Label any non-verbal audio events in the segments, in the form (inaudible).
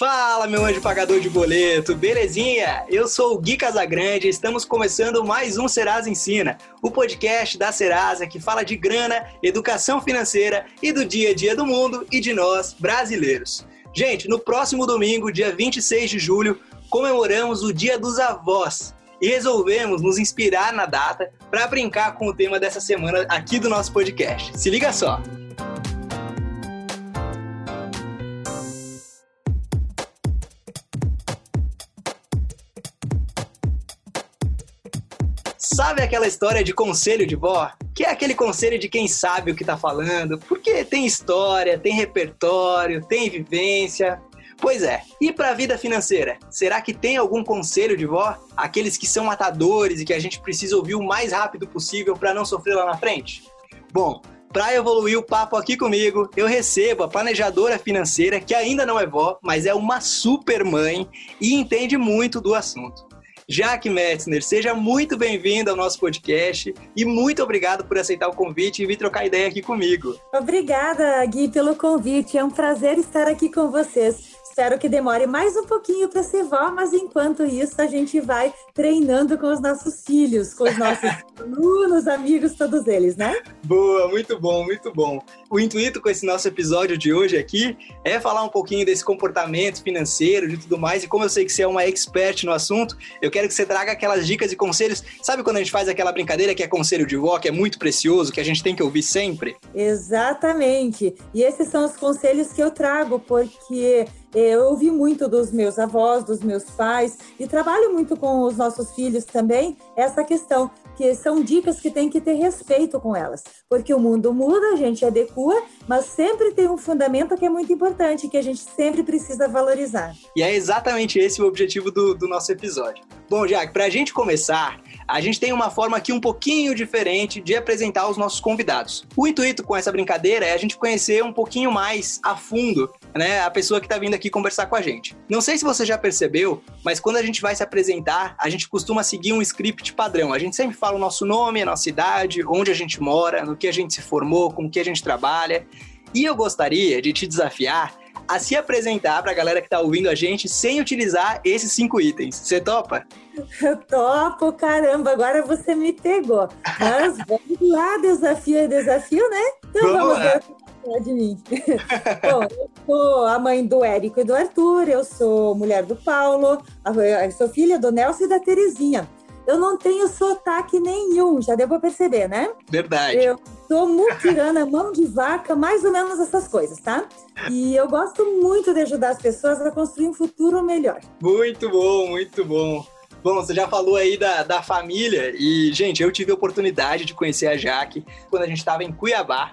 Fala, meu anjo pagador de boleto, belezinha? Eu sou o Gui Casagrande e estamos começando mais um Serasa Ensina, o podcast da Serasa que fala de grana, educação financeira e do dia a dia do mundo e de nós, brasileiros. Gente, no próximo domingo, dia 26 de julho, comemoramos o Dia dos Avós e resolvemos nos inspirar na data para brincar com o tema dessa semana aqui do nosso podcast. Se liga só! Sabe aquela história de conselho de vó? Que é aquele conselho de quem sabe o que tá falando, porque tem história, tem repertório, tem vivência. Pois é, e para a vida financeira? Será que tem algum conselho de vó? Aqueles que são matadores e que a gente precisa ouvir o mais rápido possível para não sofrer lá na frente? Bom, para evoluir o papo aqui comigo, eu recebo a planejadora financeira que ainda não é vó, mas é uma super mãe e entende muito do assunto. Jaque Metzner, seja muito bem-vindo ao nosso podcast e muito obrigado por aceitar o convite e vir trocar ideia aqui comigo. Obrigada, Gui, pelo convite. É um prazer estar aqui com vocês. Espero que demore mais um pouquinho para ser vó, mas enquanto isso a gente vai treinando com os nossos filhos, com os nossos (laughs) alunos, amigos, todos eles, né? Boa, muito bom, muito bom. O intuito com esse nosso episódio de hoje aqui é falar um pouquinho desse comportamento financeiro, de tudo mais, e como eu sei que você é uma expert no assunto, eu quero que você traga aquelas dicas e conselhos. Sabe quando a gente faz aquela brincadeira que é conselho de vó, que é muito precioso, que a gente tem que ouvir sempre? Exatamente. E esses são os conselhos que eu trago, porque eu ouvi muito dos meus avós, dos meus pais, e trabalho muito com os nossos filhos também, essa questão, que são dicas que tem que ter respeito com elas, porque o mundo muda, a gente adequa, mas sempre tem um fundamento que é muito importante, que a gente sempre precisa valorizar. E é exatamente esse o objetivo do, do nosso episódio. Bom, Jack, para a gente começar, a gente tem uma forma aqui um pouquinho diferente de apresentar os nossos convidados. O intuito com essa brincadeira é a gente conhecer um pouquinho mais a fundo né, a pessoa que está vindo aqui conversar com a gente. Não sei se você já percebeu, mas quando a gente vai se apresentar, a gente costuma seguir um script padrão. A gente sempre fala o nosso nome, a nossa idade, onde a gente mora, no que a gente se formou, com o que a gente trabalha. E eu gostaria de te desafiar a se apresentar para a galera que está ouvindo a gente sem utilizar esses cinco itens. Você topa? Eu topo, caramba, agora você me pegou. Mas (laughs) vamos lá, desafio é desafio, né? Então vamos, vamos ver de mim. Bom, eu sou a mãe do Érico e do Arthur, eu sou mulher do Paulo, eu sou filha do Nelson e da Terezinha. Eu não tenho sotaque nenhum, já deu pra perceber, né? Verdade. Eu sou mutirana, mão de vaca, mais ou menos essas coisas, tá? E eu gosto muito de ajudar as pessoas a construir um futuro melhor. Muito bom, muito bom. Bom, você já falou aí da, da família e, gente, eu tive a oportunidade de conhecer a Jaque quando a gente estava em Cuiabá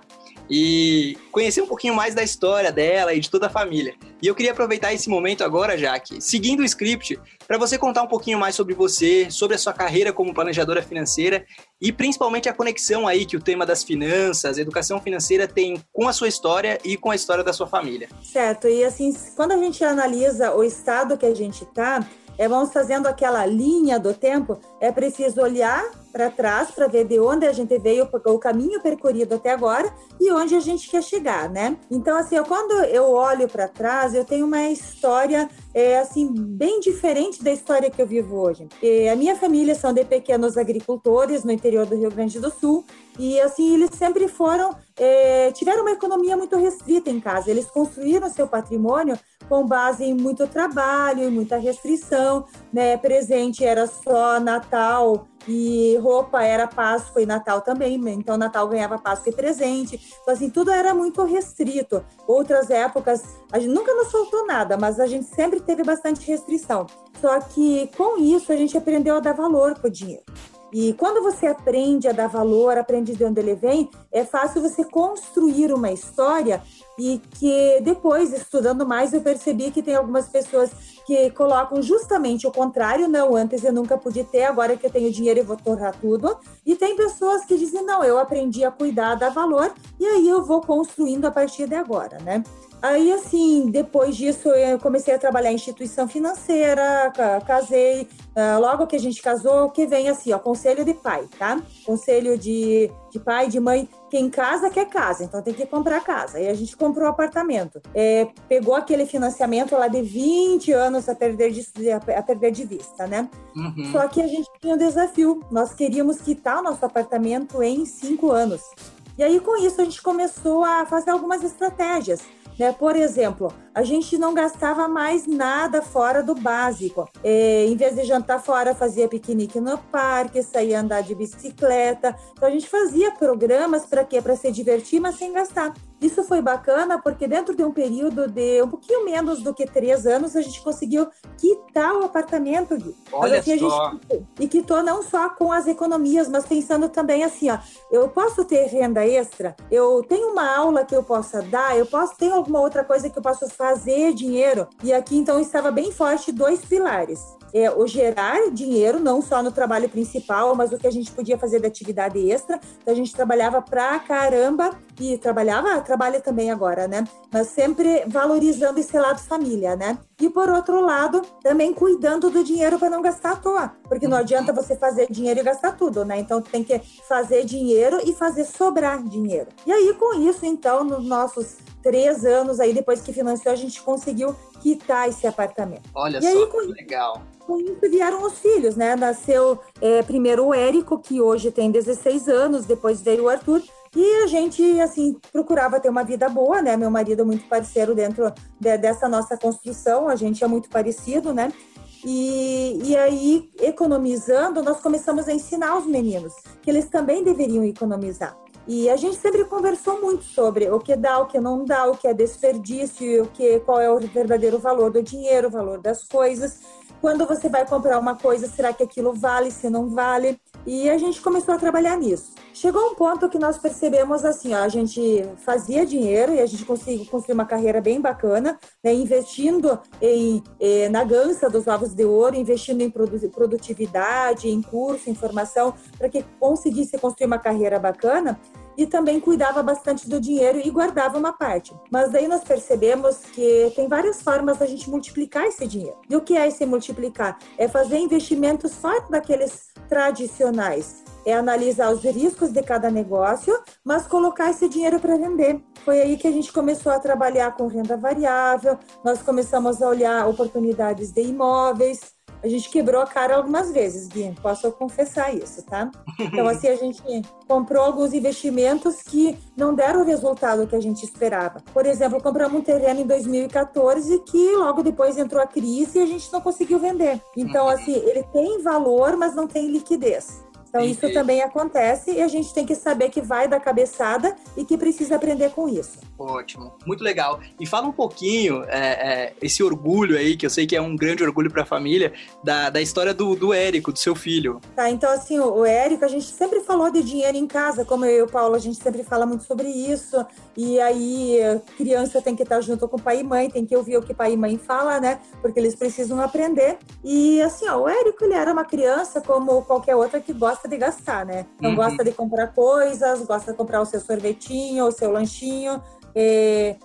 e conhecer um pouquinho mais da história dela e de toda a família. E eu queria aproveitar esse momento agora, Jaque, seguindo o script, para você contar um pouquinho mais sobre você, sobre a sua carreira como planejadora financeira e principalmente a conexão aí que o tema das finanças, educação financeira tem com a sua história e com a história da sua família. Certo, e assim, quando a gente analisa o estado que a gente está, é, vamos fazendo aquela linha do tempo, é preciso olhar para trás para ver de onde a gente veio, o caminho percorrido até agora e onde a gente quer chegar, né? Então, assim, quando eu olho para trás, eu tenho uma história é, assim bem diferente da história que eu vivo hoje. E a minha família são de pequenos agricultores no interior do Rio Grande do Sul e assim eles sempre foram é, tiveram uma economia muito restrita em casa. Eles construíram seu patrimônio com base em muito trabalho, e muita restrição, né? Presente era só Natal e roupa era Páscoa e Natal também, né? então Natal ganhava Páscoa e presente. Então, assim, tudo era muito restrito. Outras épocas, a gente nunca nos faltou nada, mas a gente sempre teve bastante restrição. Só que com isso a gente aprendeu a dar valor para o dinheiro. E quando você aprende a dar valor, aprende de onde ele vem, é fácil você construir uma história e que depois, estudando mais, eu percebi que tem algumas pessoas que colocam justamente o contrário, não, antes eu nunca pude ter, agora que eu tenho dinheiro eu vou torrar tudo. E tem pessoas que dizem, não, eu aprendi a cuidar, dar valor, e aí eu vou construindo a partir de agora, né? Aí, assim, depois disso, eu comecei a trabalhar em instituição financeira, casei. Ah, logo que a gente casou, que vem assim, ó, conselho de pai, tá? Conselho de, de pai, de mãe, Quem casa quer casa, então tem que comprar casa. E a gente comprou o apartamento. É, pegou aquele financiamento lá de 20 anos a perder de, a perder de vista, né? Uhum. Só que a gente tinha um desafio. Nós queríamos quitar o nosso apartamento em cinco anos. E aí, com isso, a gente começou a fazer algumas estratégias. Né? Por exemplo, a gente não gastava mais nada fora do básico. É, em vez de jantar fora, fazia piquenique no parque, saía andar de bicicleta. Então a gente fazia programas para quê? Para se divertir, mas sem gastar. Isso foi bacana porque dentro de um período de um pouquinho menos do que três anos, a gente conseguiu quitar o apartamento, Gui. Olha assim, só. Gente, e quitou não só com as economias, mas pensando também assim, ó, eu posso ter renda extra, eu tenho uma aula que eu possa dar, eu posso ter alguma outra coisa que eu possa fazer dinheiro. E aqui então estava bem forte dois pilares é, o gerar dinheiro, não só no trabalho principal, mas o que a gente podia fazer de atividade extra. Então, a gente trabalhava pra caramba e trabalhava, trabalha também agora, né? Mas sempre valorizando esse lado família, né? E por outro lado, também cuidando do dinheiro para não gastar à toa, porque não adianta você fazer dinheiro e gastar tudo, né? Então tem que fazer dinheiro e fazer sobrar dinheiro. E aí com isso, então, nos nossos três anos aí depois que financiou, a gente conseguiu quitar esse apartamento. Olha e só, aí, com legal. Com isso vieram os filhos, né? Nasceu é, primeiro o Érico, que hoje tem 16 anos, depois veio o Arthur, e a gente, assim, procurava ter uma vida boa, né? Meu marido é muito parceiro dentro de, dessa nossa construção, a gente é muito parecido, né? E, e aí, economizando, nós começamos a ensinar os meninos que eles também deveriam economizar. E a gente sempre conversou muito sobre o que dá, o que não dá, o que é desperdício, o que, qual é o verdadeiro valor do dinheiro, o valor das coisas. Quando você vai comprar uma coisa, será que aquilo vale, se não vale? E a gente começou a trabalhar nisso. Chegou um ponto que nós percebemos assim, ó, a gente fazia dinheiro e a gente conseguiu construir uma carreira bem bacana, né, investindo em, eh, na gança dos ovos de ouro, investindo em produtividade, em curso, em formação, para que conseguisse construir uma carreira bacana e também cuidava bastante do dinheiro e guardava uma parte. Mas daí nós percebemos que tem várias formas da gente multiplicar esse dinheiro. E o que é esse multiplicar? É fazer investimentos fora daqueles tradicionais. É analisar os riscos de cada negócio, mas colocar esse dinheiro para vender. Foi aí que a gente começou a trabalhar com renda variável, nós começamos a olhar oportunidades de imóveis, a gente quebrou a cara algumas vezes, Gui, posso confessar isso, tá? Então, (laughs) assim, a gente comprou alguns investimentos que não deram o resultado que a gente esperava. Por exemplo, compramos um terreno em 2014 que logo depois entrou a crise e a gente não conseguiu vender. Então, uhum. assim, ele tem valor, mas não tem liquidez. Então, isso também acontece e a gente tem que saber que vai da cabeçada e que precisa aprender com isso. Ótimo, muito legal. E fala um pouquinho, é, é, esse orgulho aí, que eu sei que é um grande orgulho para a família, da, da história do, do Érico, do seu filho. Tá, então, assim, o, o Érico, a gente sempre falou de dinheiro em casa, como eu e o Paulo, a gente sempre fala muito sobre isso. E aí, criança tem que estar junto com pai e mãe, tem que ouvir o que pai e mãe fala, né? Porque eles precisam aprender. E, assim, ó, o Érico, ele era uma criança como qualquer outra que gosta gosta de gastar, né? Então uhum. gosta de comprar coisas, gosta de comprar o seu sorvetinho, o seu lanchinho. É,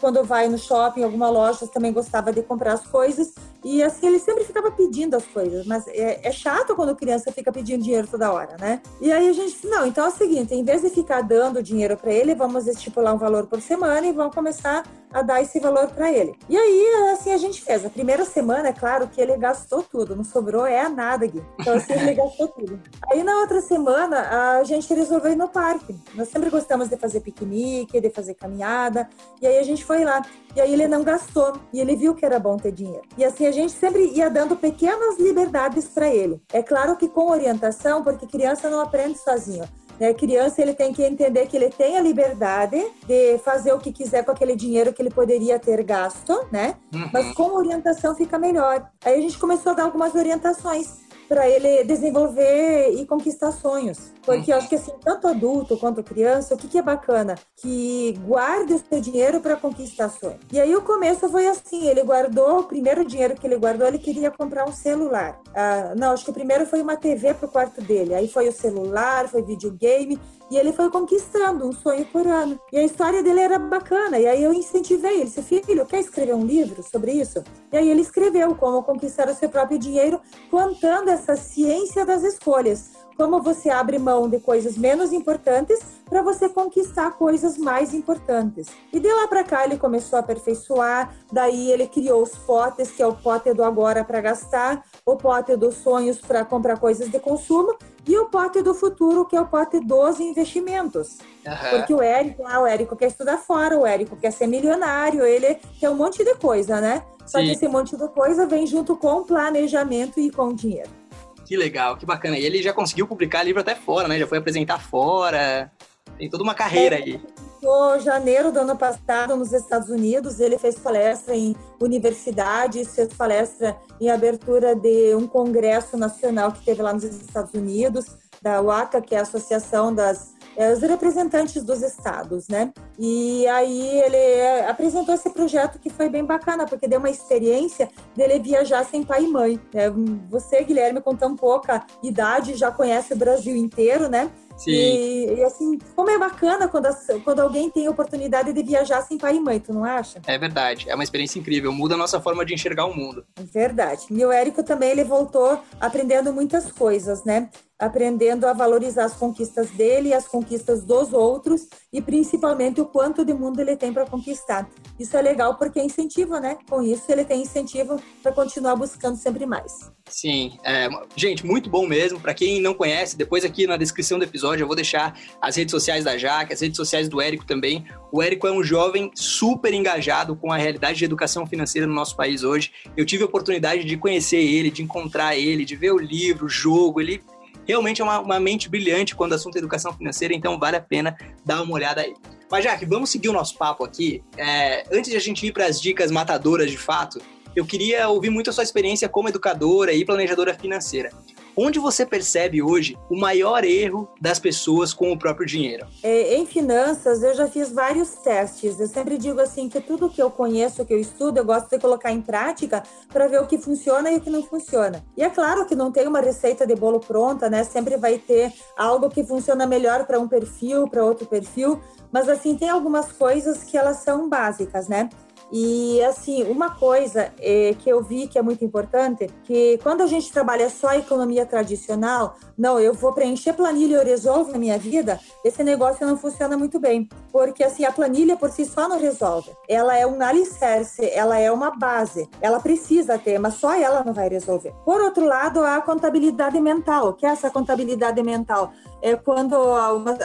quando vai no shopping, alguma loja, também gostava de comprar as coisas. E assim, ele sempre ficava pedindo as coisas. Mas é, é chato quando criança fica pedindo dinheiro toda hora, né? E aí a gente disse, não, então é o seguinte, em vez de ficar dando dinheiro para ele, vamos estipular um valor por semana e vamos começar a dar esse valor para ele. E aí, assim, a gente fez. A primeira semana, é claro que ele gastou tudo, não sobrou é nada, Gui. Então, assim, ele (laughs) gastou tudo. Aí, na outra semana, a gente resolveu ir no parque. Nós sempre gostamos de fazer piquenique, de fazer caminhada. E aí, a gente foi lá. E aí, ele não gastou. E ele viu que era bom ter dinheiro. E assim, a gente sempre ia dando pequenas liberdades para ele. É claro que com orientação, porque criança não aprende sozinho. Né? Criança, ele tem que entender que ele tem a liberdade de fazer o que quiser com aquele dinheiro que ele poderia ter gasto, né? Uhum. Mas com orientação fica melhor. Aí a gente começou a dar algumas orientações para ele desenvolver e conquistar sonhos. Porque eu acho que assim, tanto adulto quanto criança, o que, que é bacana? Que guarde o seu dinheiro para conquistar sonhos. E aí o começo foi assim, ele guardou, o primeiro dinheiro que ele guardou, ele queria comprar um celular. Ah, não, acho que o primeiro foi uma TV pro quarto dele. Aí foi o celular, foi videogame. E ele foi conquistando um sonho por ano. E a história dele era bacana. E aí eu incentivei ele. Disse, filho, quer escrever um livro sobre isso? E aí ele escreveu como conquistar o seu próprio dinheiro, contando essa ciência das escolhas como você abre mão de coisas menos importantes para você conquistar coisas mais importantes. E de lá para cá ele começou a aperfeiçoar, daí ele criou os potes, que é o pote do agora para gastar, o pote dos sonhos para comprar coisas de consumo e o pote do futuro, que é o pote dos investimentos. Uhum. Porque o Érico, ah, o Érico quer estudar fora, o Érico quer ser milionário, ele quer um monte de coisa, né? Só Sim. que esse monte de coisa vem junto com o planejamento e com o dinheiro. Que legal, que bacana. E ele já conseguiu publicar livro até fora, né? Já foi apresentar fora. Tem toda uma carreira aí. Em janeiro do ano passado nos Estados Unidos, ele fez palestra em universidades, fez palestra em abertura de um congresso nacional que teve lá nos Estados Unidos, da UACA, que é a Associação das os representantes dos estados, né? E aí ele é, apresentou esse projeto que foi bem bacana, porque deu uma experiência dele viajar sem pai e mãe. Né? Você, Guilherme, com tão pouca idade, já conhece o Brasil inteiro, né? Sim. E, e, assim, como é bacana quando, quando alguém tem a oportunidade de viajar sem pai e mãe, tu não acha? É verdade, é uma experiência incrível, muda a nossa forma de enxergar o mundo. Verdade. E o Érico também, ele voltou aprendendo muitas coisas, né? aprendendo a valorizar as conquistas dele as conquistas dos outros e principalmente o quanto de mundo ele tem para conquistar. Isso é legal porque é incentivo, né? Com isso ele tem incentivo para continuar buscando sempre mais. Sim, é, gente, muito bom mesmo. Para quem não conhece, depois aqui na descrição do episódio eu vou deixar as redes sociais da Jaque, as redes sociais do Érico também. O Érico é um jovem super engajado com a realidade de educação financeira no nosso país hoje. Eu tive a oportunidade de conhecer ele, de encontrar ele, de ver o livro, o jogo. Ele realmente é uma, uma mente brilhante quando o assunto é educação financeira, então vale a pena dar uma olhada aí. Mas, Jaque, vamos seguir o nosso papo aqui. É, antes de a gente ir para as dicas matadoras de fato, eu queria ouvir muito a sua experiência como educadora e planejadora financeira. Onde você percebe hoje o maior erro das pessoas com o próprio dinheiro? É, em finanças, eu já fiz vários testes. Eu sempre digo assim que tudo que eu conheço, que eu estudo, eu gosto de colocar em prática para ver o que funciona e o que não funciona. E é claro que não tem uma receita de bolo pronta, né? Sempre vai ter algo que funciona melhor para um perfil, para outro perfil. Mas assim, tem algumas coisas que elas são básicas, né? E assim, uma coisa é, que eu vi que é muito importante, que quando a gente trabalha só a economia tradicional, não, eu vou preencher planilha e eu resolvo a minha vida, esse negócio não funciona muito bem. Porque assim, a planilha por si só não resolve. Ela é um alicerce, ela é uma base, ela precisa ter, mas só ela não vai resolver. Por outro lado, a contabilidade mental, que é essa contabilidade mental? É quando uma,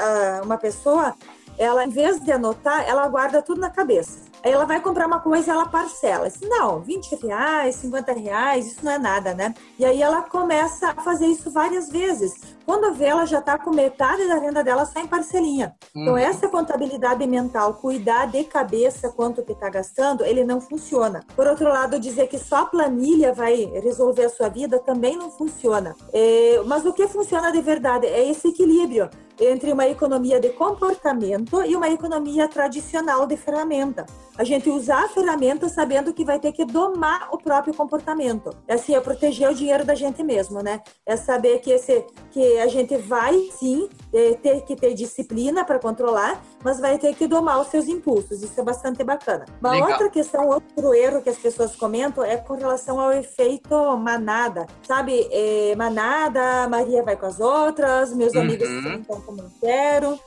uma pessoa, ela em vez de anotar, ela guarda tudo na cabeça. Aí ela vai comprar uma coisa e ela parcela. Assim, não, 20 reais, 50 reais, isso não é nada, né? E aí ela começa a fazer isso várias vezes. Quando vê, ela já está com metade da renda dela só em parcelinha. Então, uhum. Então, essa contabilidade mental, cuidar de cabeça quanto que está gastando, ele não funciona. Por outro lado, dizer que só a planilha vai resolver a sua vida também não funciona. É, mas o que funciona de verdade é esse equilíbrio entre uma economia de comportamento e uma economia tradicional de ferramenta. A gente usar a ferramenta sabendo que vai ter que domar o próprio comportamento. É assim, é proteger o dinheiro da gente mesmo, né? É saber que, esse, que a gente vai sim é, ter que ter disciplina para controlar, mas vai ter que domar os seus impulsos. Isso é bastante bacana. Uma Legal. outra questão, outro erro que as pessoas comentam é com relação ao efeito manada. Sabe, é, manada, Maria vai com as outras, meus uhum. amigos estão como eu quero.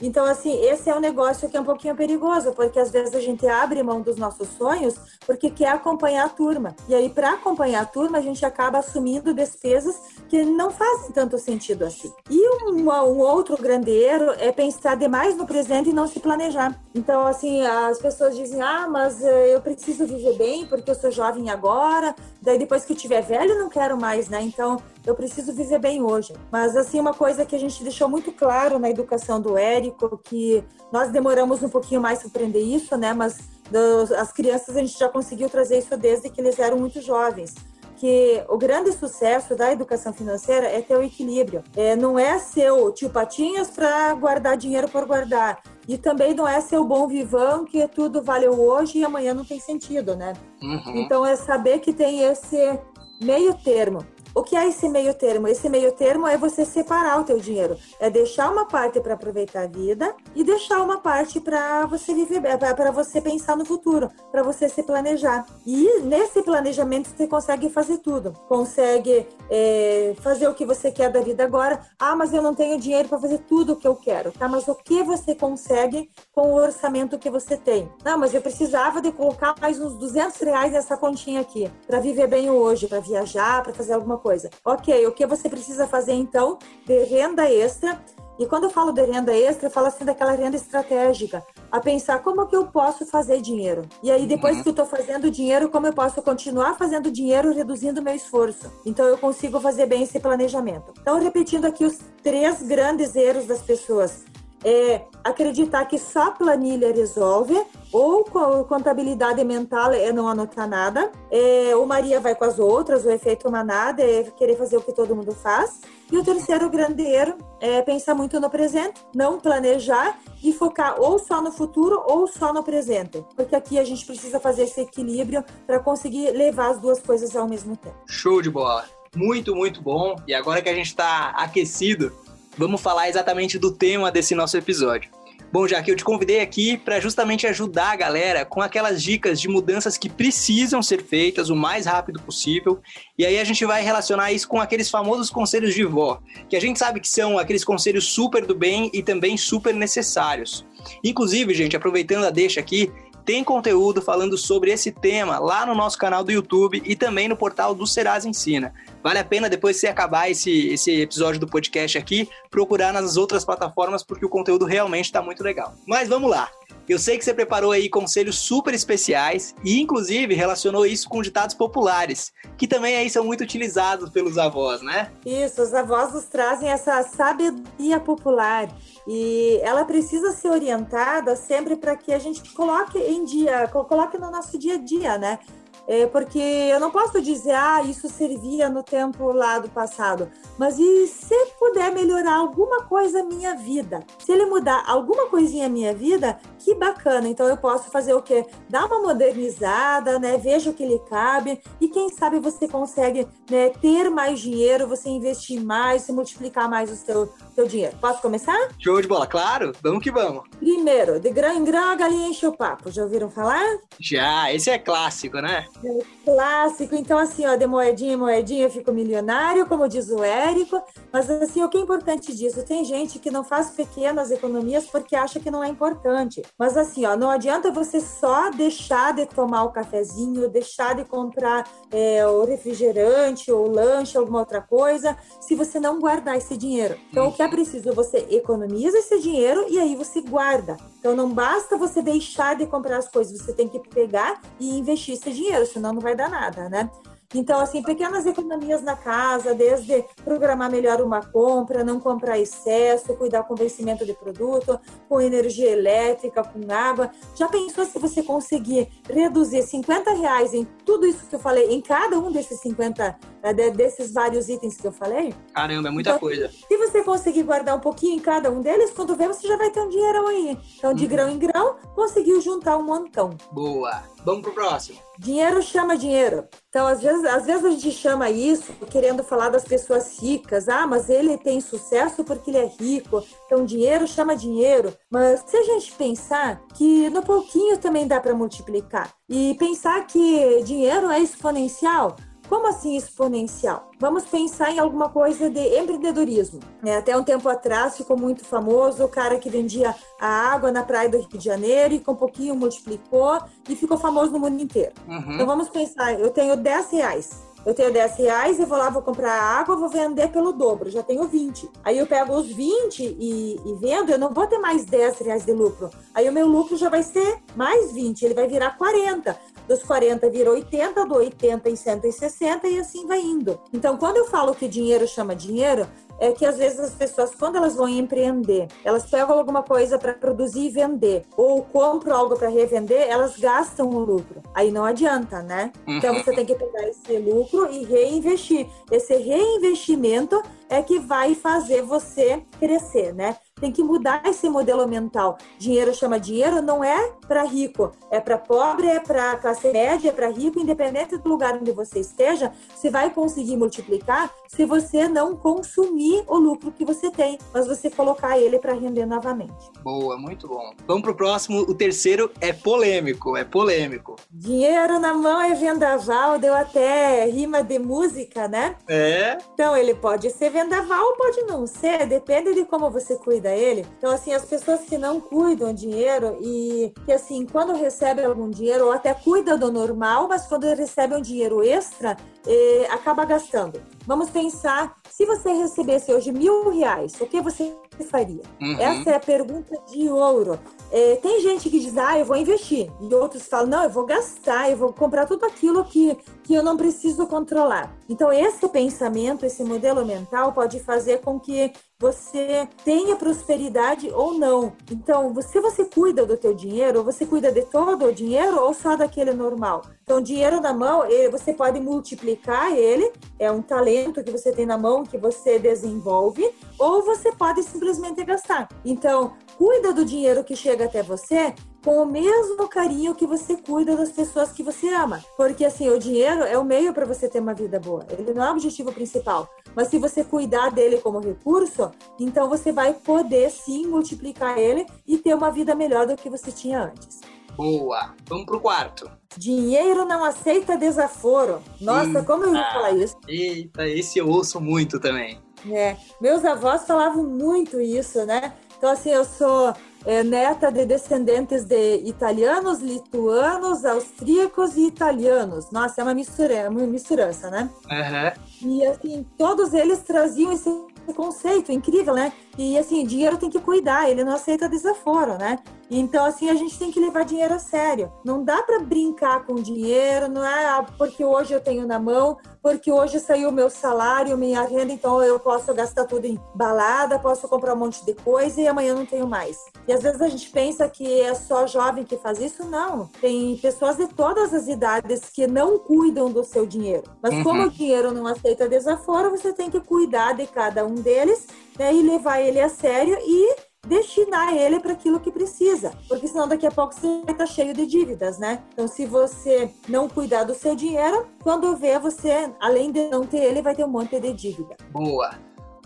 Então, assim, esse é um negócio que é um pouquinho perigoso, porque às vezes a gente abre mão dos nossos sonhos porque quer acompanhar a turma. E aí, para acompanhar a turma, a gente acaba assumindo despesas que não fazem tanto sentido assim. E um, um outro grande erro é pensar demais no presente e não se planejar. Então, assim, as pessoas dizem: ah, mas eh, eu preciso viver bem porque eu sou jovem agora, daí depois que eu tiver velho, não quero mais, né? Então, eu preciso viver bem hoje. Mas, assim, uma coisa que a gente deixou muito claro na educação do Érico, que nós demoramos um pouquinho mais para aprender isso, né? Mas dos, as crianças a gente já conseguiu trazer isso desde que eles eram muito jovens que o grande sucesso da educação financeira é ter o equilíbrio. É, não é ser o tio Patinhas para guardar dinheiro por guardar. E também não é ser o bom vivão que tudo valeu hoje e amanhã não tem sentido, né? Uhum. Então é saber que tem esse meio termo O que é esse meio termo? Esse meio termo é você separar o teu dinheiro, é deixar uma parte para aproveitar a vida e deixar uma parte para você viver, para você pensar no futuro, para você se planejar. E nesse planejamento você consegue fazer tudo, consegue é, fazer o que você quer da vida agora. Ah, mas eu não tenho dinheiro para fazer tudo o que eu quero, tá? Mas o que você consegue com o orçamento que você tem? Não, mas eu precisava de colocar mais uns 200 reais nessa continha aqui para viver bem hoje, para viajar, para fazer alguma coisa coisa. Ok, o que você precisa fazer então de renda extra? E quando eu falo de renda extra, eu falo assim daquela renda estratégica, a pensar como que eu posso fazer dinheiro. E aí depois uhum. que eu estou fazendo dinheiro, como eu posso continuar fazendo dinheiro reduzindo meu esforço. Então eu consigo fazer bem esse planejamento. Então repetindo aqui os três grandes erros das pessoas é acreditar que só planilha resolve, ou contabilidade mental é não anotar nada, é, o Maria vai com as outras, o efeito manada é querer fazer o que todo mundo faz. E o terceiro grande erro é pensar muito no presente, não planejar e focar ou só no futuro ou só no presente. Porque aqui a gente precisa fazer esse equilíbrio para conseguir levar as duas coisas ao mesmo tempo. Show de bola! Muito, muito bom. E agora que a gente está aquecido, vamos falar exatamente do tema desse nosso episódio. Bom, já que eu te convidei aqui para justamente ajudar a galera com aquelas dicas de mudanças que precisam ser feitas o mais rápido possível. E aí a gente vai relacionar isso com aqueles famosos conselhos de vó, que a gente sabe que são aqueles conselhos super do bem e também super necessários. Inclusive, gente, aproveitando a deixa aqui, tem conteúdo falando sobre esse tema lá no nosso canal do YouTube e também no portal do Serasa Ensina. Vale a pena, depois de acabar esse, esse episódio do podcast aqui, procurar nas outras plataformas, porque o conteúdo realmente está muito legal. Mas vamos lá. Eu sei que você preparou aí conselhos super especiais e, inclusive, relacionou isso com ditados populares, que também aí são muito utilizados pelos avós, né? Isso, os avós nos trazem essa sabedoria popular e ela precisa ser orientada sempre para que a gente coloque em dia, coloque no nosso dia a dia, né? É porque eu não posso dizer, ah, isso servia no tempo lá do passado. Mas e se puder melhorar alguma coisa na minha vida? Se ele mudar alguma coisinha na minha vida, que bacana. Então eu posso fazer o quê? Dar uma modernizada, né? Veja o que lhe cabe. E quem sabe você consegue né, ter mais dinheiro, você investir mais, se multiplicar mais o seu, seu dinheiro. Posso começar? Show de bola, claro. Vamos que vamos. Primeiro, de grão em grão a galinha enche o papo. Já ouviram falar? Já, esse é clássico, né? É clássico. Então, assim, ó, de moedinha em moedinha eu fico milionário, como diz o Érico. Mas, assim, o que é importante disso? Tem gente que não faz pequenas economias porque acha que não é importante. Mas, assim, ó, não adianta você só deixar de tomar o cafezinho, deixar de comprar é, o refrigerante ou lanche, alguma outra coisa, se você não guardar esse dinheiro. Então, o que é preciso? Você economiza esse dinheiro e aí você guarda. Então, não basta você deixar de comprar as coisas, você tem que pegar e investir esse dinheiro senão não vai dar nada, né? Então, assim, pequenas economias na casa, desde programar melhor uma compra, não comprar excesso, cuidar com vencimento de produto, com energia elétrica, com água. Já pensou se você conseguir reduzir 50 reais em tudo isso que eu falei, em cada um desses 50, eh, desses vários itens que eu falei? Caramba, é muita então, coisa. Se você conseguir guardar um pouquinho em cada um deles, quando vê, você já vai ter um dinheiro aí. Então, de uhum. grão em grão, conseguiu juntar um montão. Boa. Vamos pro próximo. Dinheiro chama dinheiro. Então, às vezes, às vezes a gente chama isso querendo falar das pessoas ricas. Ah, mas ele tem sucesso porque ele é rico. Então, dinheiro chama dinheiro. Mas se a gente pensar que no pouquinho também dá para multiplicar e pensar que dinheiro é exponencial, como assim exponencial? Vamos pensar em alguma coisa de empreendedorismo. É, até um tempo atrás ficou muito famoso o cara que vendia a água na praia do Rio de Janeiro e com um pouquinho multiplicou e ficou famoso no mundo inteiro. Uhum. Então vamos pensar, eu tenho 10 reais. Eu tenho 10 reais, eu vou lá, vou comprar água, vou vender pelo dobro, já tenho 20. Aí eu pego os 20 e, e, vendo, eu não vou ter mais 10 reais de lucro. Aí o meu lucro já vai ser mais 20, ele vai virar 40 dos 40 vira 80, do 80 em 160 e assim vai indo. Então, quando eu falo que dinheiro chama dinheiro, é que às vezes as pessoas, quando elas vão empreender, elas pegam alguma coisa para produzir e vender, ou compram algo para revender, elas gastam o lucro. Aí não adianta, né? Então você tem que pegar esse lucro e reinvestir. Esse reinvestimento é que vai fazer você crescer, né? Tem que mudar esse modelo mental. Dinheiro chama dinheiro não é para rico, é para pobre, é para classe média, é para rico, independente do lugar onde você esteja, você vai conseguir multiplicar se você não consumir o lucro que você tem, mas você colocar ele para render novamente. Boa, muito bom. Vamos pro próximo, o terceiro é polêmico, é polêmico. Dinheiro na mão é vendaval, deu até rima de música, né? É. Então ele pode ser vendaval ou pode não ser, depende de como você cuida ele. Então assim, as pessoas que não cuidam dinheiro e que assim, quando recebem algum dinheiro ou até cuida do normal, mas quando recebem um dinheiro extra, eh, acaba gastando. Vamos pensar, se você recebesse hoje mil reais, o que você faria? Uhum. Essa é a pergunta de ouro. É, tem gente que diz, ah, eu vou investir. E outros falam, não, eu vou gastar, eu vou comprar tudo aquilo que, que eu não preciso controlar. Então, esse pensamento, esse modelo mental pode fazer com que você tenha prosperidade ou não. Então, se você cuida do teu dinheiro, você cuida de todo o dinheiro ou só daquele normal? Então, dinheiro na mão, você pode multiplicar ele, é um talento que você tem na mão que você desenvolve, ou você pode simplesmente gastar. Então, cuida do dinheiro que chega até você com o mesmo carinho que você cuida das pessoas que você ama. Porque assim, o dinheiro é o meio para você ter uma vida boa. Ele não é o objetivo principal. Mas se você cuidar dele como recurso, então você vai poder sim multiplicar ele e ter uma vida melhor do que você tinha antes. Boa. Vamos pro quarto. Dinheiro não aceita desaforo. Nossa, eita, como eu ia falar isso? Eita, esse eu ouço muito também. É, meus avós falavam muito isso, né? Então, assim, eu sou é, neta de descendentes de italianos, lituanos, austríacos e italianos. Nossa, é uma mistura, é uma misturança, né? Uhum. E assim, todos eles traziam esse conceito incrível, né? E assim, dinheiro tem que cuidar, ele não aceita desaforo, né? Então, assim, a gente tem que levar dinheiro a sério. Não dá para brincar com dinheiro, não é ah, porque hoje eu tenho na mão, porque hoje saiu o meu salário, minha renda, então eu posso gastar tudo em balada, posso comprar um monte de coisa e amanhã não tenho mais. E às vezes a gente pensa que é só jovem que faz isso, não. Tem pessoas de todas as idades que não cuidam do seu dinheiro. Mas uhum. como o dinheiro não aceita desaforo, você tem que cuidar de cada um deles né, e levar ele a sério e destinar ele para aquilo que precisa, porque senão daqui a pouco você vai estar tá cheio de dívidas, né? Então, se você não cuidar do seu dinheiro, quando vê você, além de não ter ele, vai ter um monte de dívida. Boa.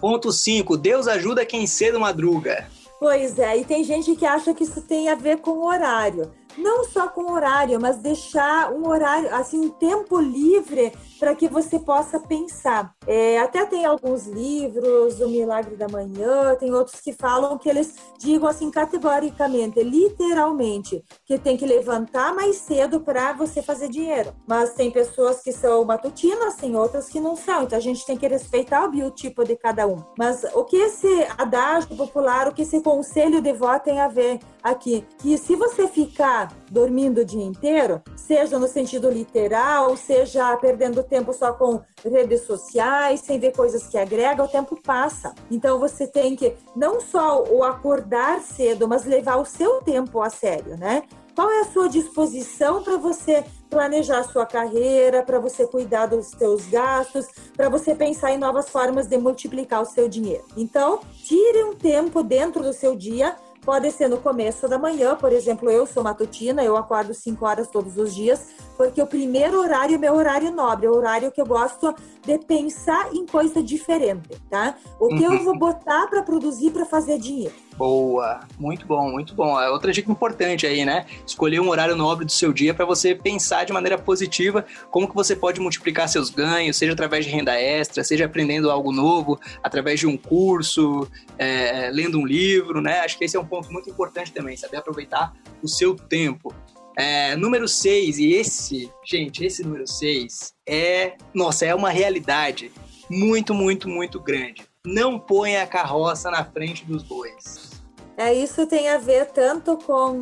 Ponto 5. Deus ajuda quem cedo madruga. Pois é, e tem gente que acha que isso tem a ver com o horário não só com horário, mas deixar um horário, assim, um tempo livre para que você possa pensar. É, até tem alguns livros, O Milagre da Manhã, tem outros que falam que eles digam assim categoricamente, literalmente, que tem que levantar mais cedo para você fazer dinheiro. Mas tem pessoas que são matutinas, tem outras que não são. Então a gente tem que respeitar o biotipo de cada um. Mas o que esse adágio popular, o que esse conselho de vó tem a ver aqui? Que se você ficar dormindo o dia inteiro, seja no sentido literal, seja perdendo tempo só com redes sociais, sem ver coisas que agregam, o tempo passa. Então você tem que não só o acordar cedo, mas levar o seu tempo a sério, né? Qual é a sua disposição para você planejar a sua carreira, para você cuidar dos seus gastos, para você pensar em novas formas de multiplicar o seu dinheiro? Então, tire um tempo dentro do seu dia Pode ser no começo da manhã, por exemplo, eu sou matutina, eu acordo 5 horas todos os dias, porque o primeiro horário é meu horário nobre, é o horário que eu gosto de pensar em coisa diferente, tá? O que uhum. eu vou botar para produzir para fazer dinheiro. Boa, muito bom, muito bom. É outra dica importante aí, né? Escolher um horário nobre do seu dia para você pensar de maneira positiva como que você pode multiplicar seus ganhos, seja através de renda extra, seja aprendendo algo novo, através de um curso, é, lendo um livro, né? Acho que esse é um ponto muito importante também, saber aproveitar o seu tempo. É, número 6, e esse, gente, esse número 6 é, nossa, é uma realidade muito, muito, muito grande. Não ponha a carroça na frente dos bois. É, isso tem a ver tanto com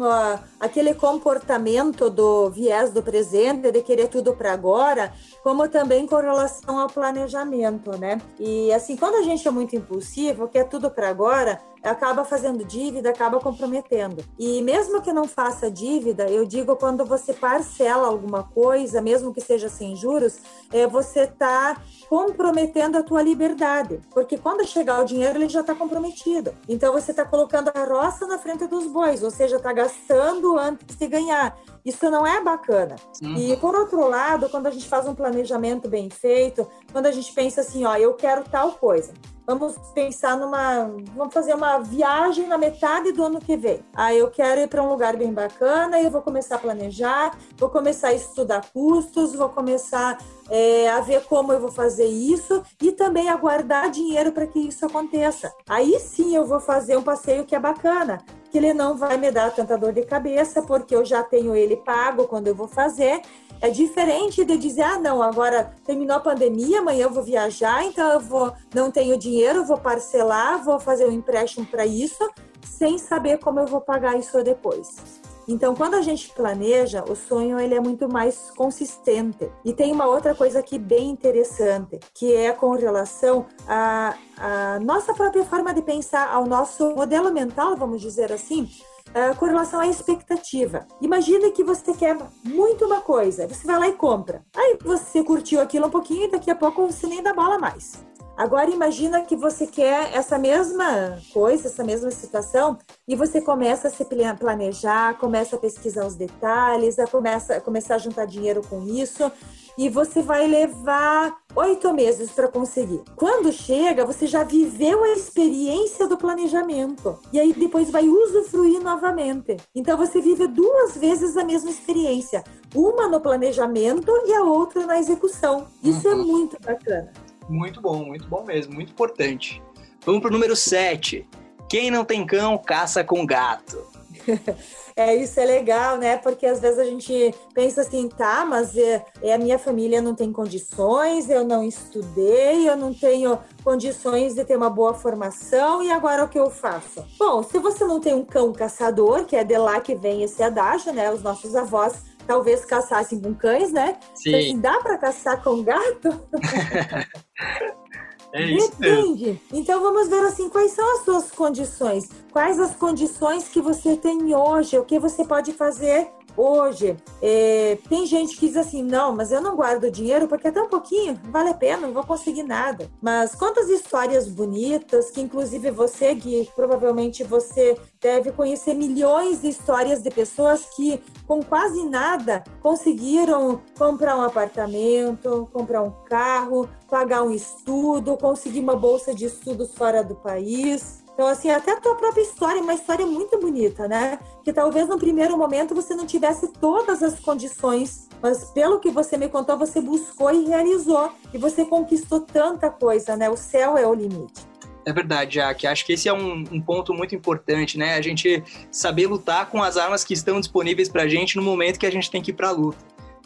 aquele comportamento do viés do presente, de querer tudo para agora, como também com relação ao planejamento, né? E assim, quando a gente é muito impulsivo, que é tudo para agora, acaba fazendo dívida, acaba comprometendo. E mesmo que não faça dívida, eu digo quando você parcela alguma coisa, mesmo que seja sem juros, é, você está comprometendo a tua liberdade, porque quando chegar o dinheiro ele já está comprometido. Então você está colocando a roça na frente dos bois, ou seja, está gastando antes de ganhar. Isso não é bacana. Uhum. E por outro lado, quando a gente faz um planejamento bem feito, quando a gente pensa assim, ó, eu quero tal coisa. Vamos pensar numa. Vamos fazer uma viagem na metade do ano que vem. Aí eu quero ir para um lugar bem bacana, eu vou começar a planejar, vou começar a estudar custos, vou começar é, a ver como eu vou fazer isso e também a guardar dinheiro para que isso aconteça. Aí sim eu vou fazer um passeio que é bacana, que ele não vai me dar tanta dor de cabeça, porque eu já tenho ele pago quando eu vou fazer é diferente de dizer, ah, não, agora terminou a pandemia, amanhã eu vou viajar, então eu vou, não tenho dinheiro, vou parcelar, vou fazer um empréstimo para isso, sem saber como eu vou pagar isso depois. Então, quando a gente planeja, o sonho ele é muito mais consistente. E tem uma outra coisa aqui bem interessante, que é com relação à, à nossa própria forma de pensar, ao nosso modelo mental, vamos dizer assim, uh, com relação à expectativa. Imagina que você quer muito uma coisa, você vai lá e compra. Aí você curtiu aquilo um pouquinho e daqui a pouco você nem dá bola mais. Agora imagina que você quer essa mesma coisa, essa mesma situação, e você começa a se planejar, começa a pesquisar os detalhes, a começa começar a juntar dinheiro com isso, e você vai levar oito meses para conseguir. Quando chega, você já viveu a experiência do planejamento e aí depois vai usufruir novamente. Então você vive duas vezes a mesma experiência, uma no planejamento e a outra na execução. Isso é uhum. é muito bacana. Muito bom, muito bom mesmo, muito importante. Vamos pro número 7. Quem não tem cão, caça com gato. (laughs) É, isso é legal, né? Porque às vezes a gente pensa assim, tá, mas é, é, a minha família não tem condições, eu não estudei, eu não tenho condições de ter uma boa formação, e agora o que eu faço? Bom, se você não tem um cão caçador, que é de lá que vem esse adágio, né? Os nossos avós talvez caçassem com cães, né? Sim. Dá para caçar com gato? (laughs) É isso Depende. Então vamos ver assim, quais são as suas condições? Quais as condições que você tem hoje? O que você pode fazer hoje. É, tem gente que diz assim, não, mas eu não guardo dinheiro porque é tão pouquinho, vale a pena, não vou conseguir nada. Mas quantas histórias bonitas, que inclusive você, Gui, provavelmente você deve conhecer milhões de histórias de pessoas que com quase nada conseguiram comprar um apartamento, comprar um carro, pagar um estudo, conseguir uma bolsa de estudos fora do país. Então, assim, até a tua própria história, uma história muito bonita, né? Que talvez no primeiro momento você não tivesse todas as condições, mas pelo que você me contou, você buscou e realizou. E você conquistou tanta coisa, né? O céu é o limite. É verdade, Jaque. Acho que esse é um, um, ponto muito importante, né? A gente saber lutar com as armas que estão disponíveis para a gente no momento que a gente tem que ir para a luta.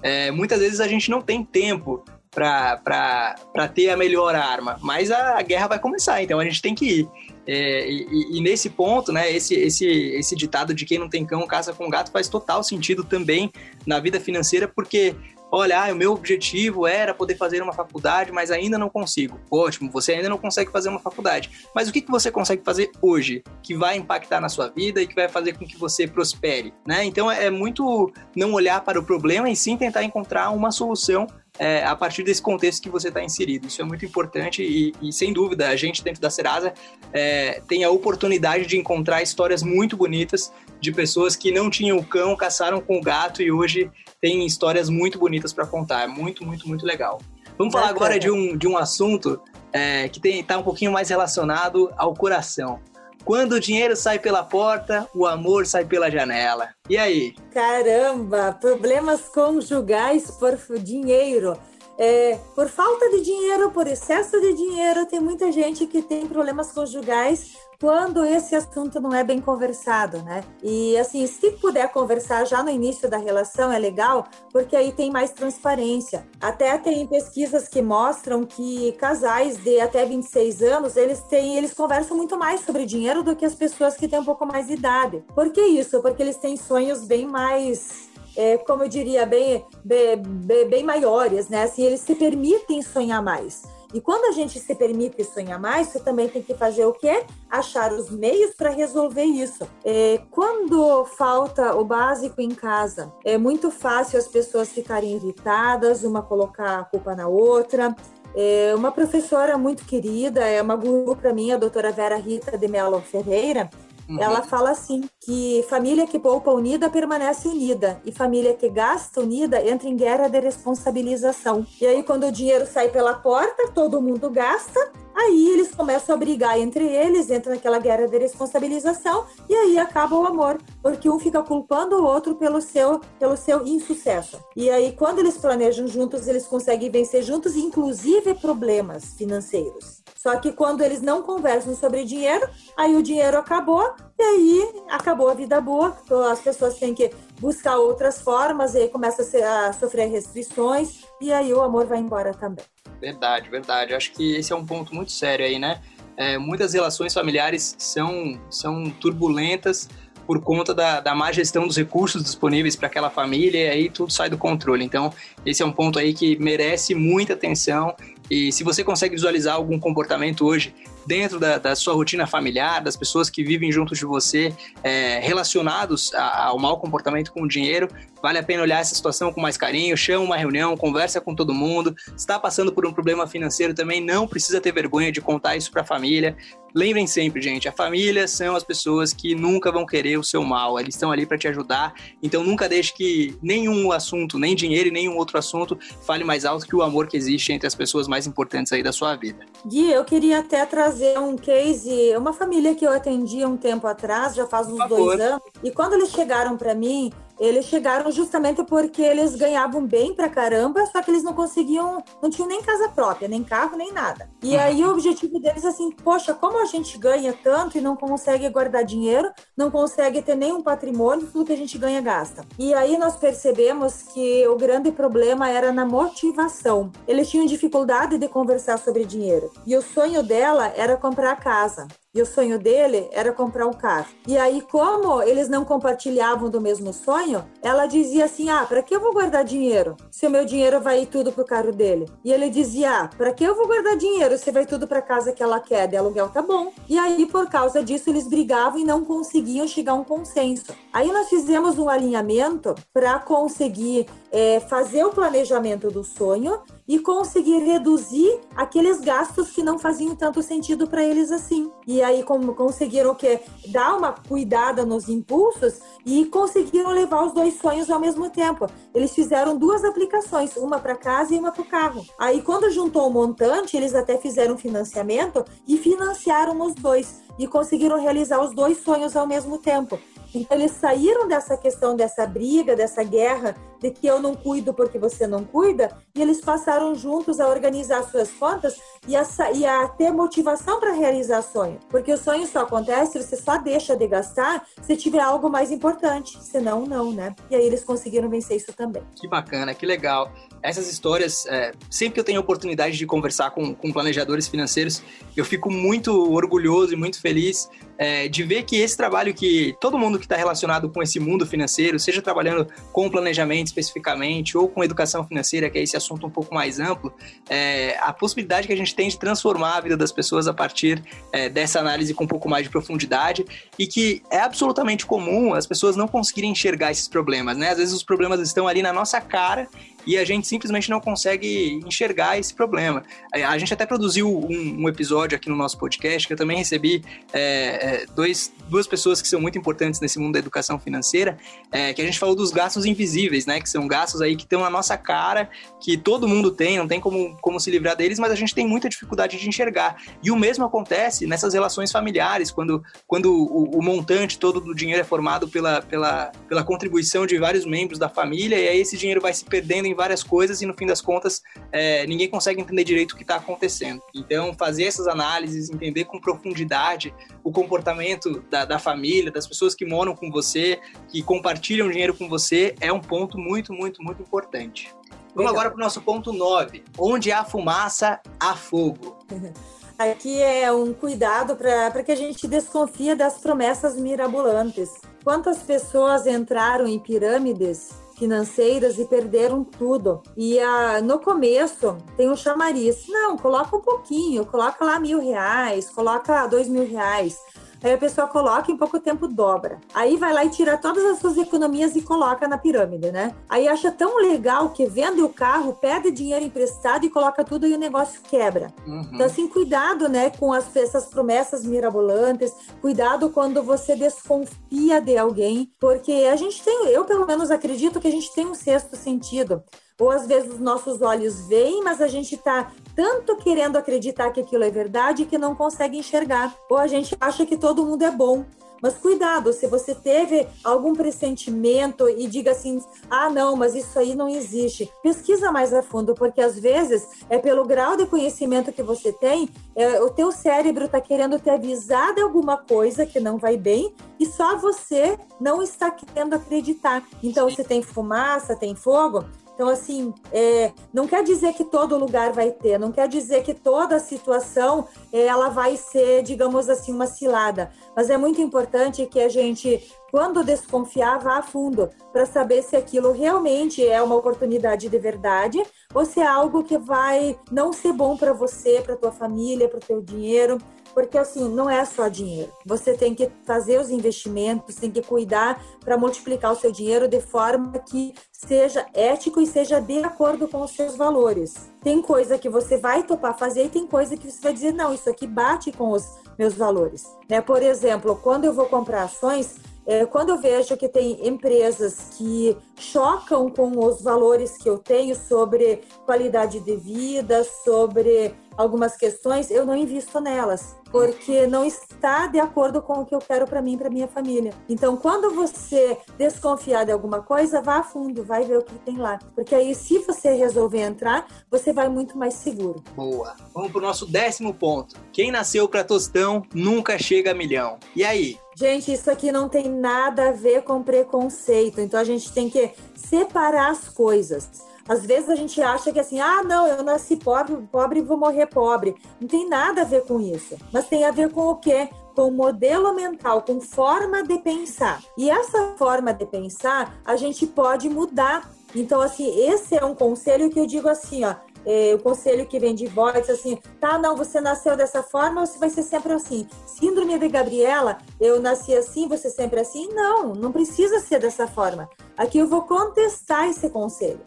É, muitas vezes a gente não tem tempo para ter a melhor arma, mas a, a guerra vai começar, então a gente tem que ir. É, e, e, nesse ponto, né, esse, esse, esse ditado de quem não tem cão caça com gato faz total sentido também na vida financeira, porque olha, ah, o meu objetivo era poder fazer uma faculdade, mas ainda não consigo. Ótimo, você ainda não consegue fazer uma faculdade. Mas o que, que você consegue fazer hoje que vai impactar na sua vida e que vai fazer com que você prospere? Né? Então é muito não olhar para o problema e sim tentar encontrar uma solução é, a partir desse contexto que você está inserido. Isso é muito importante e, e, sem dúvida, a gente dentro da Serasa é, tem a oportunidade de encontrar histórias muito bonitas de pessoas que não tinham o cão, caçaram com o gato e hoje tem histórias muito bonitas para contar. É muito, muito, muito legal. Vamos falar agora de um, de um assunto é, que está um pouquinho mais relacionado ao coração. Quando o dinheiro sai pela porta, o amor sai pela janela. E aí? Caramba, problemas conjugais por dinheiro. É, por falta de dinheiro, por excesso de dinheiro, tem muita gente que tem problemas conjugais quando esse assunto não é bem conversado, né? E assim, se puder conversar já no início da relação é legal, porque aí tem mais transparência. Até tem pesquisas que mostram que casais de até 26 anos, eles têm, eles conversam muito mais sobre dinheiro do que as pessoas que têm um pouco mais de idade. Por que isso? Porque eles têm sonhos bem mais é, como eu diria, bem, bem, bem maiores, né? Assim, eles se permitem sonhar mais. E quando a gente se permite sonhar mais, você também tem que fazer o quê? Achar os meios para resolver isso. É, quando falta o básico em casa, é muito fácil as pessoas ficarem irritadas, uma colocar a culpa na outra. É, uma professora muito querida, é uma guru para mim, a doutora Vera Rita de Mello Ferreira, Uhum. Ela fala assim que família que poupa unida permanece unida e família que gasta unida entra em guerra de responsabilização. E aí quando o dinheiro sai pela porta, todo mundo gasta, aí eles começam a brigar entre eles, entra naquela guerra de responsabilização e aí acaba o amor, porque um fica culpando o outro pelo seu pelo seu insucesso. E aí quando eles planejam juntos, eles conseguem vencer juntos, inclusive problemas financeiros. Só que quando eles não conversam sobre dinheiro, aí o dinheiro acabou e aí acabou a vida boa. Então as pessoas têm que buscar outras formas e aí começa a, a sofrer restrições e aí o amor vai embora também. Verdade, verdade. Acho que esse é um ponto muito sério aí, né? É, muitas relações familiares são, são turbulentas por conta da, da má gestão dos recursos disponíveis para aquela família e aí tudo sai do controle. Então, esse é um ponto aí que merece muita atenção e se você consegue visualizar algum comportamento hoje dentro da, da sua rotina familiar, das pessoas que vivem junto de você, é, relacionados a, ao mau comportamento com o dinheiro, vale a pena olhar essa situação com mais carinho, chama uma reunião, conversa com todo mundo. Está passando por um problema financeiro também, não precisa ter vergonha de contar isso para a família. Lembrem sempre, gente, a família são as pessoas que nunca vão querer o seu mal, eles estão ali para te ajudar. Então nunca deixe que nenhum assunto, nem dinheiro e nenhum outro assunto fale mais alto que o amor que existe entre as pessoas mais importantes aí da sua vida. Gui, eu queria até trazer um case, uma família que eu atendi um tempo atrás, já faz uns dois anos, e quando eles chegaram para mim, eles chegaram justamente porque eles ganhavam bem pra caramba, só que eles não conseguiam, não tinham nem casa própria, nem carro, nem nada. E uhum. aí o objetivo deles é assim, poxa, como a gente ganha tanto e não consegue guardar dinheiro, não consegue ter nenhum patrimônio, tudo que a gente ganha gasta. E aí nós percebemos que o grande problema era na motivação. Eles tinham dificuldade de conversar sobre dinheiro. E o sonho dela era comprar casa. E o sonho dele era comprar um carro. E aí, como eles não compartilhavam do mesmo sonho, ela dizia assim: Ah, para que eu vou guardar dinheiro se o meu dinheiro vai ir tudo pro carro dele? E ele dizia: Ah, para que eu vou guardar dinheiro se vai tudo pra casa que ela quer? De aluguel tá bom. E aí, por causa disso, eles brigavam e não conseguiam chegar a um consenso. Aí nós fizemos um alinhamento para conseguir é, fazer o planejamento do sonho e conseguir reduzir aqueles gastos que não faziam tanto sentido para eles assim. E aí como conseguiram o quê? Dar uma cuidada nos impulsos e conseguiram levar os dois sonhos ao mesmo tempo. Eles fizeram duas aplicações, uma para casa e uma para o carro. Aí quando juntou o montante, eles até fizeram financiamento e financiaram os dois e conseguiram realizar os dois sonhos ao mesmo tempo. Então eles saíram dessa questão dessa briga, dessa guerra de que eu não cuido porque você não cuida, e eles passaram juntos a organizar suas contas e a, e a ter motivação para realizar sonho. Porque o sonho só acontece, você só deixa de gastar se tiver algo mais importante, senão não, né? E aí eles conseguiram vencer isso também. Que bacana, que legal. Essas histórias, é, sempre que eu tenho oportunidade de conversar com, com planejadores financeiros, eu fico muito orgulhoso e muito feliz é, de ver que esse trabalho que todo mundo que está relacionado com esse mundo financeiro, seja trabalhando com planejamento especificamente ou com educação financeira, que é esse assunto um pouco mais amplo, é, a possibilidade que a gente tem de transformar a vida das pessoas a partir é, dessa análise com um pouco mais de profundidade e que é absolutamente comum as pessoas não conseguirem enxergar esses problemas, né? Às vezes os problemas estão ali na nossa cara e a gente simplesmente não consegue enxergar esse problema. A gente até produziu um, um episódio aqui no nosso podcast que eu também recebi é, é, dois, duas pessoas que são muito importantes nesse mundo da educação financeira, é, que a gente falou dos gastos invisíveis, né? Que são gastos aí que estão na nossa cara, que todo mundo tem, não tem como, como se livrar deles, mas a gente tem muita dificuldade de enxergar. E o mesmo acontece nessas relações familiares, quando, quando o, o montante todo do dinheiro é formado pela, pela, pela contribuição de vários membros da família, e aí esse dinheiro vai se perdendo em várias coisas e no fim das contas é, ninguém consegue entender direito o que está acontecendo. Então, fazer essas análises, entender com profundidade o comportamento da, da família, das pessoas que moram com você, que compartilham dinheiro com você, é um ponto muito, muito, muito importante. Vamos agora para o nosso ponto 9. Onde há fumaça, há fogo. (laughs) Aqui é um cuidado para que a gente desconfia das promessas mirabolantes. Quantas pessoas entraram em pirâmides financeiras e perderam tudo. E a, no começo tem um chamariz. Não, coloca um pouquinho, coloca lá mil reais, coloca dois mil reais. Aí a pessoa coloca e em pouco tempo dobra. Aí vai lá e tira todas as suas economias e coloca na pirâmide, né? Aí acha tão legal que vende o carro, pede dinheiro emprestado e coloca tudo e o negócio quebra. Uhum. Então, assim, cuidado, né, com as, essas promessas mirabolantes. Cuidado quando você desconfia de alguém, porque a gente tem, eu pelo menos acredito que a gente tem um sexto sentido ou às vezes os nossos olhos veem, mas a gente está tanto querendo acreditar que aquilo é verdade que não consegue enxergar. Ou a gente acha que todo mundo é bom. Mas cuidado, se você teve algum pressentimento e diga assim: ah, não, mas isso aí não existe. Pesquisa mais a fundo, porque às vezes é pelo grau de conhecimento que você tem, é, o teu cérebro está querendo te avisar de alguma coisa que não vai bem e só você não está querendo acreditar. Então, se tem fumaça, tem fogo, então, assim, é, não quer dizer que todo lugar vai ter, não quer dizer que toda situação é, ela vai ser, digamos assim, uma cilada. Mas é muito importante que a gente, quando desconfiar, vá a fundo para saber se aquilo realmente é uma oportunidade de verdade ou se é algo que vai não ser bom para você, para tua família, para o teu dinheiro porque assim, não é só dinheiro. Você tem que fazer os investimentos, tem que cuidar para multiplicar o seu dinheiro de forma que seja ético e seja de acordo com os seus valores. Tem coisa que você vai topar fazer e tem coisa que você vai dizer, não, isso aqui bate com os meus valores. Né? Por exemplo, quando eu vou comprar ações, é, quando eu vejo que tem empresas que chocam com os valores que eu tenho sobre qualidade de vida, sobre algumas questões, eu não invisto nelas, porque não está de acordo com o que eu quero para mim e para minha família. Então, quando você desconfiar de alguma coisa, vá a fundo, vai ver o que tem lá, porque aí se você resolver entrar, você vai muito mais seguro. Boa. Vamos pro nosso décimo ponto. Quem nasceu para tostão nunca chega a milhão. E aí? Gente, isso aqui não tem nada a ver com preconceito. Então a gente tem que separar as coisas. Às vezes a gente acha que assim, ah, não, eu nasci pobre, pobre e vou morrer pobre. Não tem nada a ver com isso. Mas tem a ver com o quê? Com modelo mental, com forma de pensar. E essa forma de pensar a gente pode mudar. Então, assim, esse é um conselho que eu digo assim, ó. É, o conselho que vem de voz, assim, tá, não, você nasceu dessa forma, você vai ser sempre assim. Síndrome de Gabriela, eu nasci assim, você sempre assim? Não, não precisa ser dessa forma. Aqui eu vou contestar esse conselho.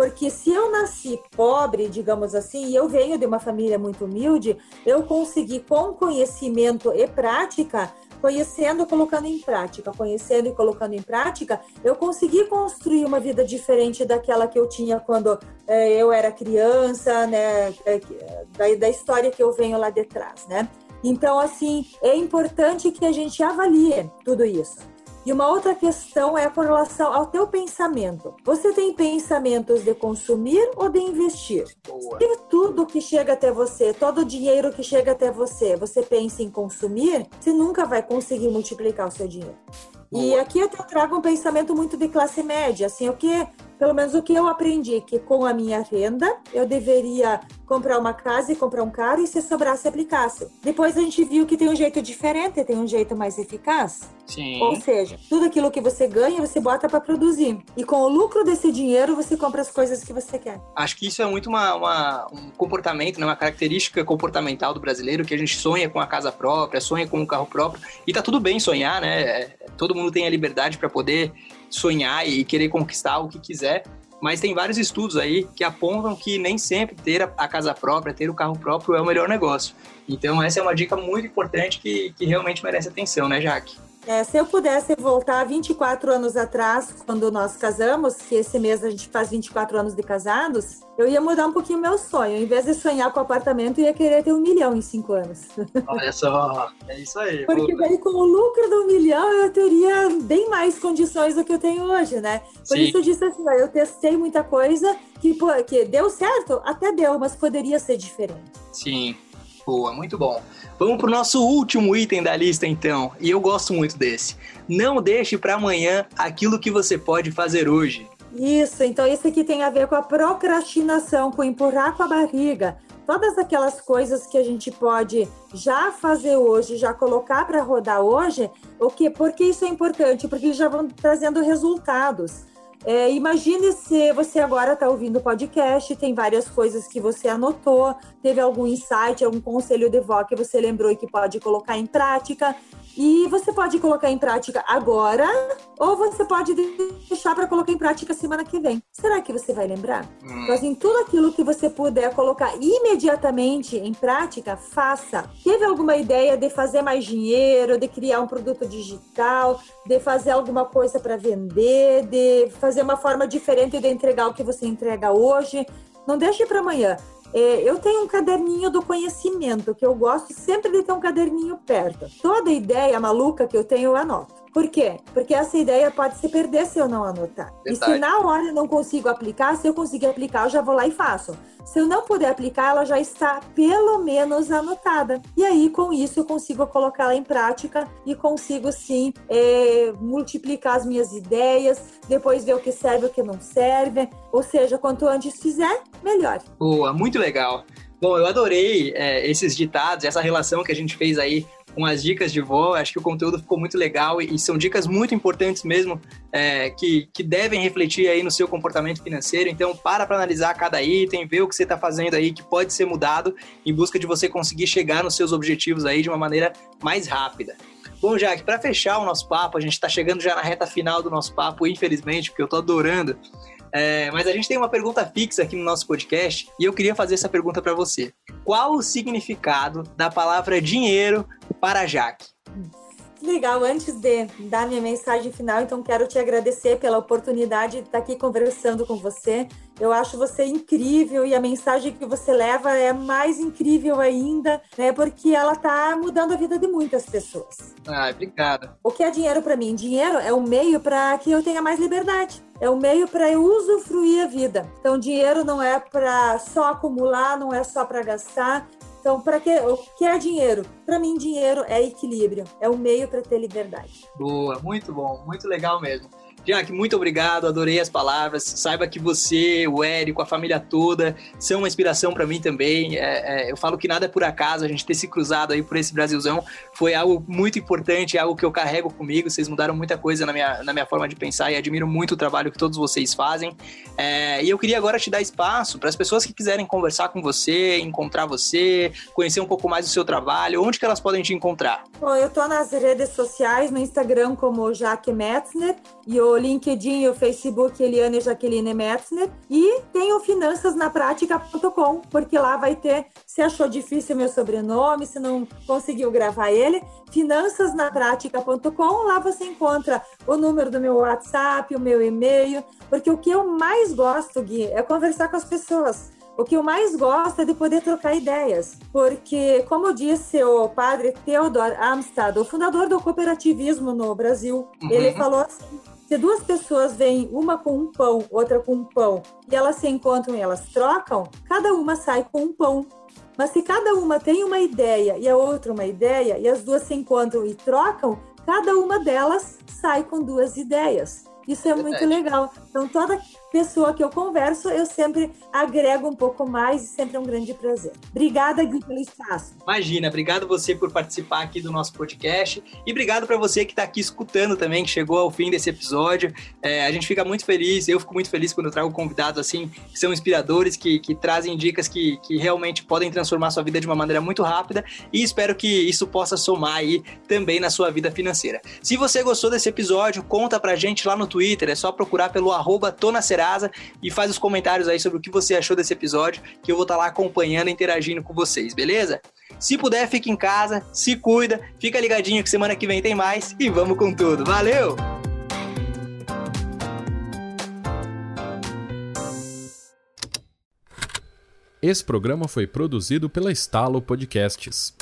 Porque se eu nasci pobre, digamos assim, e eu venho de uma família muito humilde, eu consegui com conhecimento e prática conhecendo e colocando em prática, conhecendo e colocando em prática, eu consegui construir uma vida diferente daquela que eu tinha quando é, eu era criança, né, é, da, da história que eu venho lá detrás, né? Então, assim, é importante que a gente avalie tudo isso. E uma outra questão é com relação ao teu pensamento. Você tem pensamentos de consumir ou de investir? Boa. E tudo que chega até você, todo o dinheiro que chega até você, você pensa em consumir, você nunca vai conseguir multiplicar o seu dinheiro. Boa. E aqui eu trago um pensamento muito de classe média, assim, o que pelo menos o que eu aprendi, que com a minha renda eu deveria comprar uma casa e comprar um carro e se sobrasse aplicasse. Depois a gente viu que tem um jeito diferente, tem um jeito mais eficaz. Sim. Ou seja, tudo aquilo que você ganha você bota para produzir e com o lucro desse dinheiro você compra as coisas que você quer. Acho que isso é muito uma, uma, um comportamento, né? uma característica comportamental do brasileiro que a gente sonha com a casa própria, sonha com um carro próprio e tá tudo bem sonhar, né? É, todo mundo tem a liberdade para poder sonhar e querer conquistar o que quiser. Mas tem vários estudos aí que apontam que nem sempre ter a casa própria, ter o carro próprio é o melhor negócio. Então essa é uma dica muito importante que, que realmente merece atenção, né, Jaque? É, se eu pudesse voltar 24 anos atrás, quando nós casamos, que esse mês a gente faz 24 anos de casados, eu ia mudar um pouquinho meu sonho. Em vez de sonhar com apartamento, eu ia querer ter um milhão em cinco anos. (laughs) Olha só, é isso aí. Porque daí com o lucro do milhão eu teria bem mais condições do que eu tenho hoje, né? Por Sim. isso eu disse assim, eu testei muita coisa que, que deu certo, até deu, mas poderia ser diferente. Sim, boa, muito bom. Vamos para o nosso último item da lista, então. E eu gosto muito desse. Não deixe para amanhã aquilo que você pode fazer hoje. Isso, então isso aqui tem a ver com a procrastinação, com empurrar com a barriga. Todas aquelas coisas que a gente pode já fazer hoje, já colocar para rodar hoje, o que? Porque isso é importante, porque já vão trazendo resultados. É, imagine se você agora está ouvindo o podcast, tem várias coisas que você anotou, teve algum insight, algum conselho de vó que você lembrou e que pode colocar em prática. E você pode colocar em prática agora, ou você pode deixar para colocar em prática semana que vem. Será que você vai lembrar? Hum. Então, assim, tudo aquilo que você puder colocar imediatamente em prática, faça. Teve alguma ideia de fazer mais dinheiro, de criar um produto digital, de fazer alguma coisa para vender, de fazer uma forma diferente de entregar o que você entrega hoje? Não deixe para amanhã. É, eu tenho um caderninho do conhecimento, que eu gosto sempre de ter um caderninho perto. Toda ideia maluca que eu tenho, eu anoto. Por quê? Porque essa ideia pode se perder se eu não anotar. Verdade. E se na hora eu não consigo aplicar, se eu conseguir aplicar, eu já vou lá e faço. Se eu não puder aplicar, ela já está pelo menos anotada. E aí, com isso, eu consigo colocá-la em prática e consigo sim é, multiplicar as minhas ideias, depois ver o que serve e o que não serve. Ou seja, quanto antes fizer, melhor. Boa, muito legal. Bom, eu adorei é, esses ditados, essa relação que a gente fez aí com as dicas de vó. Acho que o conteúdo ficou muito legal e, e são dicas muito importantes mesmo é, que, que devem refletir aí no seu comportamento financeiro. Então, para para analisar cada item, ver o que você está fazendo aí que pode ser mudado em busca de você conseguir chegar nos seus objetivos aí de uma maneira mais rápida. Bom, Jack, para fechar o nosso papo, a gente está chegando já na reta final do nosso papo, infelizmente, porque eu estou adorando. É, mas a gente tem uma pergunta fixa aqui no nosso podcast e eu queria fazer essa pergunta para você. Qual o significado da palavra dinheiro para Jaque? Legal, antes de dar minha mensagem final, então quero te agradecer pela oportunidade de estar aqui conversando com você. Eu acho você incrível e a mensagem que você leva é mais incrível ainda, né? Porque ela está mudando a vida de muitas pessoas. Ah, obrigada. O que é dinheiro para mim? Dinheiro é o meio para que eu tenha mais liberdade. É o meio para eu usufruir a vida. Então, dinheiro não é para só acumular, não é só para gastar, então, para que o que é dinheiro? Para mim, dinheiro é equilíbrio, é o meio para ter liberdade. Boa, muito bom, muito legal mesmo. Jack, muito obrigado, adorei as palavras. Saiba que você, o Érico, a família toda são uma inspiração para mim também. É, é, eu falo que nada é por acaso, a gente ter se cruzado aí por esse Brasilzão foi algo muito importante, algo que eu carrego comigo. Vocês mudaram muita coisa na minha, na minha forma de pensar e admiro muito o trabalho que todos vocês fazem. É, e eu queria agora te dar espaço para as pessoas que quiserem conversar com você, encontrar você, conhecer um pouco mais do seu trabalho, onde que elas podem te encontrar? Bom, eu estou nas redes sociais, no Instagram como Jaque Metzner e o LinkedIn e o Facebook Eliane Jaqueline Metzner e tem o finançasnaprática.com, porque lá vai ter, se achou difícil meu sobrenome, se não conseguiu gravar ele, finançasnaprática.com, lá você encontra o número do meu WhatsApp, o meu e-mail, porque o que eu mais gosto, Gui, é conversar com as pessoas. O que eu mais gosto é de poder trocar ideias, porque, como disse o padre Theodor Amstad, o fundador do cooperativismo no Brasil, uhum. ele falou assim: se duas pessoas vêm, uma com um pão, outra com um pão, e elas se encontram e elas trocam, cada uma sai com um pão. Mas se cada uma tem uma ideia e a outra uma ideia, e as duas se encontram e trocam, cada uma delas sai com duas ideias. Isso é muito legal. Então, toda pessoa que eu converso, eu sempre agrego um pouco mais e sempre é um grande prazer. Obrigada, Gui, pelo espaço. Imagina, obrigado você por participar aqui do nosso podcast e obrigado para você que está aqui escutando também, que chegou ao fim desse episódio. É, a gente fica muito feliz, eu fico muito feliz quando eu trago convidados assim, que são inspiradores, que, que trazem dicas que, que realmente podem transformar sua vida de uma maneira muito rápida e espero que isso possa somar aí também na sua vida financeira. Se você gostou desse episódio, conta pra gente lá no Twitter, é só procurar pelo arroba Serasa e faz os comentários aí sobre o que você achou desse episódio, que eu vou estar tá lá acompanhando e interagindo com vocês, beleza? Se puder, fique em casa, se cuida, fica ligadinho que semana que vem tem mais e vamos com tudo. Valeu! Esse programa foi produzido pela Estalo Podcasts.